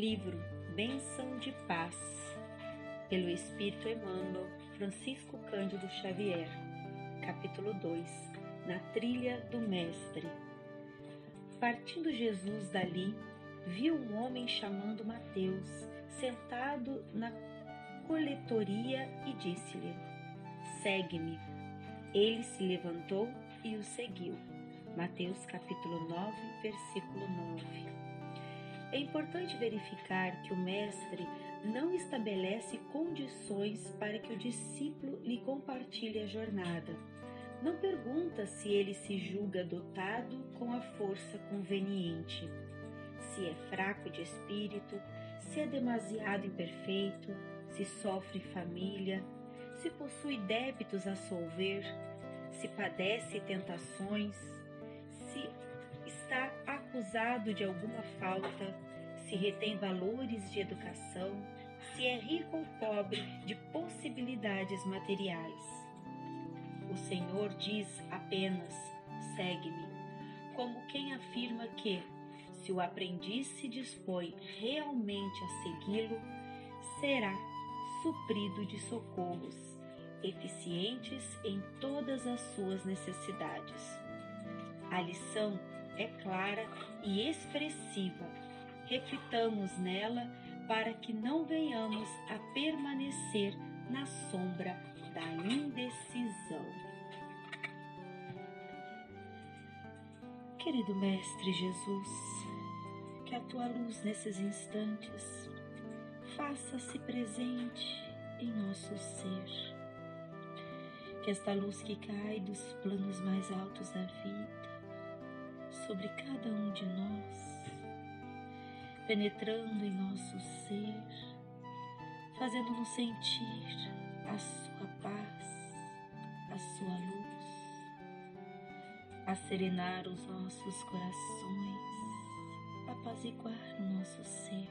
Livro Bênção de Paz, pelo Espírito Emmanuel Francisco Cândido Xavier, capítulo 2 Na Trilha do Mestre. Partindo Jesus dali, viu um homem chamando Mateus, sentado na coletoria e disse-lhe: Segue-me. Ele se levantou e o seguiu. Mateus capítulo 9, versículo 9. É importante verificar que o Mestre não estabelece condições para que o discípulo lhe compartilhe a jornada. Não pergunta se ele se julga dotado com a força conveniente, se é fraco de espírito, se é demasiado imperfeito, se sofre família, se possui débitos a solver, se padece tentações, se está acusado de alguma falta, se retém valores de educação, se é rico ou pobre de possibilidades materiais. O Senhor diz apenas: segue-me, como quem afirma que, se o aprendiz se dispõe realmente a segui-lo, será suprido de socorros, eficientes em todas as suas necessidades. A lição é clara e expressiva. Reflitamos nela para que não venhamos a permanecer na sombra da indecisão. Querido Mestre Jesus, que a tua luz nesses instantes faça-se presente em nosso ser. Que esta luz que cai dos planos mais altos da vida sobre cada um de nós, penetrando em nosso ser, fazendo-nos sentir a sua paz, a sua luz, a serenar os nossos corações, apaziguar o nosso ser.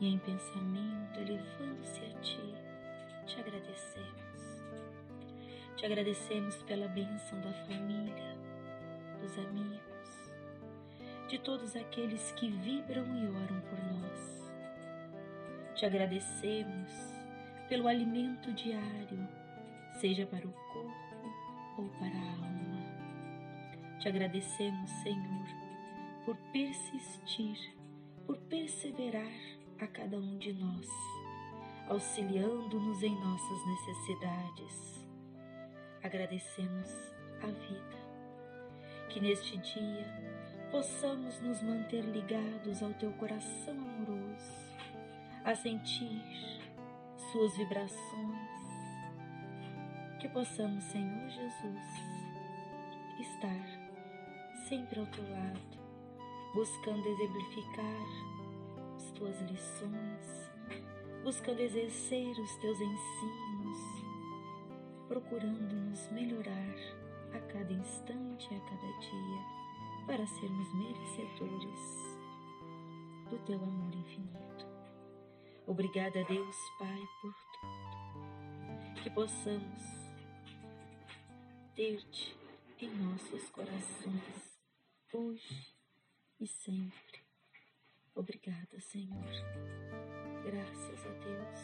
E em pensamento, elevando-se a Ti, te agradecemos. Te agradecemos pela bênção da família, dos amigos, de todos aqueles que vibram e oram por nós. Te agradecemos pelo alimento diário, seja para o corpo ou para a alma. Te agradecemos, Senhor, por persistir, por perseverar a cada um de nós, auxiliando-nos em nossas necessidades. Agradecemos a vida que neste dia possamos nos manter ligados ao teu coração amoroso, a sentir suas vibrações, que possamos, Senhor Jesus, estar sempre ao teu lado, buscando exemplificar as tuas lições, buscando exercer os teus ensinos, procurando nos melhorar para sermos merecedores do teu amor infinito. Obrigada, Deus Pai, por tudo. Que possamos ter-te em nossos corações, hoje e sempre. Obrigada, Senhor. Graças a Deus.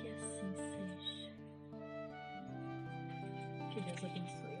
Que assim seja. Que Deus abençoe.